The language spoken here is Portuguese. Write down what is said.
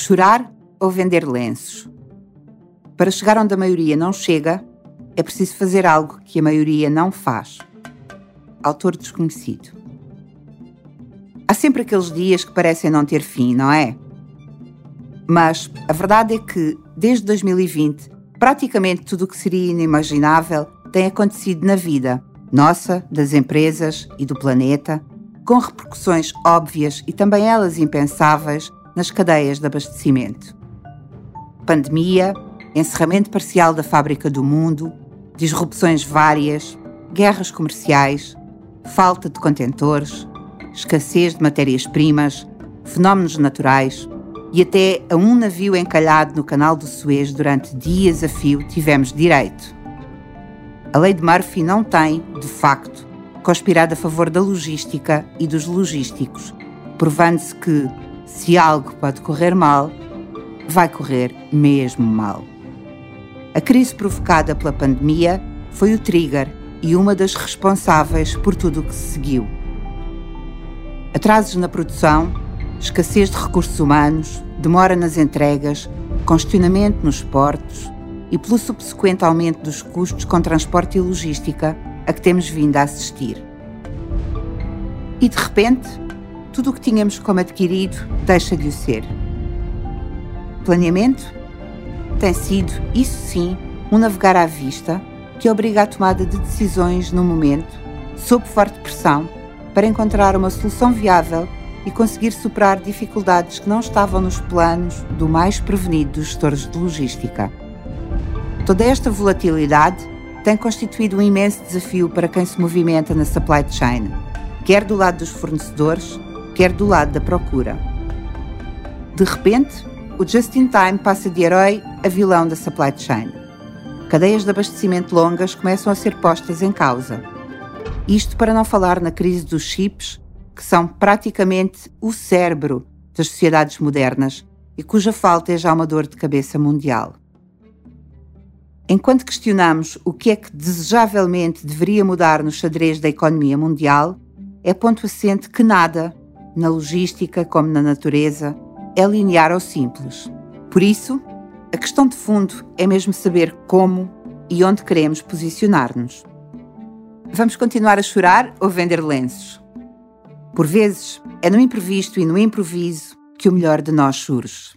Chorar ou vender lenços? Para chegar onde a maioria não chega, é preciso fazer algo que a maioria não faz. Autor desconhecido. Há sempre aqueles dias que parecem não ter fim, não é? Mas a verdade é que, desde 2020, praticamente tudo o que seria inimaginável tem acontecido na vida, nossa, das empresas e do planeta, com repercussões óbvias e também elas impensáveis nas cadeias de abastecimento. Pandemia, encerramento parcial da fábrica do mundo, disrupções várias, guerras comerciais, falta de contentores, escassez de matérias-primas, fenómenos naturais e até a um navio encalhado no canal do Suez durante dias a fio tivemos direito. A lei de Murphy não tem, de facto, conspirado a favor da logística e dos logísticos, provando-se que, se algo pode correr mal, vai correr mesmo mal. A crise provocada pela pandemia foi o trigger e uma das responsáveis por tudo o que se seguiu. Atrasos na produção, escassez de recursos humanos, demora nas entregas, congestionamento nos portos, e pelo subsequente aumento dos custos com transporte e logística a que temos vindo a assistir. E de repente, tudo o que tínhamos como adquirido deixa de o ser. Planeamento tem sido, isso sim, um navegar à vista que obriga à tomada de decisões no momento, sob forte pressão, para encontrar uma solução viável e conseguir superar dificuldades que não estavam nos planos do mais prevenido dos gestores de logística. Toda esta volatilidade tem constituído um imenso desafio para quem se movimenta na supply chain, quer do lado dos fornecedores, quer do lado da procura. De repente, o just-in-time passa de herói a vilão da supply chain. Cadeias de abastecimento longas começam a ser postas em causa. Isto para não falar na crise dos chips, que são praticamente o cérebro das sociedades modernas e cuja falta é já uma dor de cabeça mundial. Enquanto questionamos o que é que desejavelmente deveria mudar no xadrez da economia mundial, é ponto assente que nada, na logística como na natureza, é linear ou simples. Por isso, a questão de fundo é mesmo saber como e onde queremos posicionar-nos. Vamos continuar a chorar ou vender lenços? Por vezes, é no imprevisto e no improviso que o melhor de nós surge.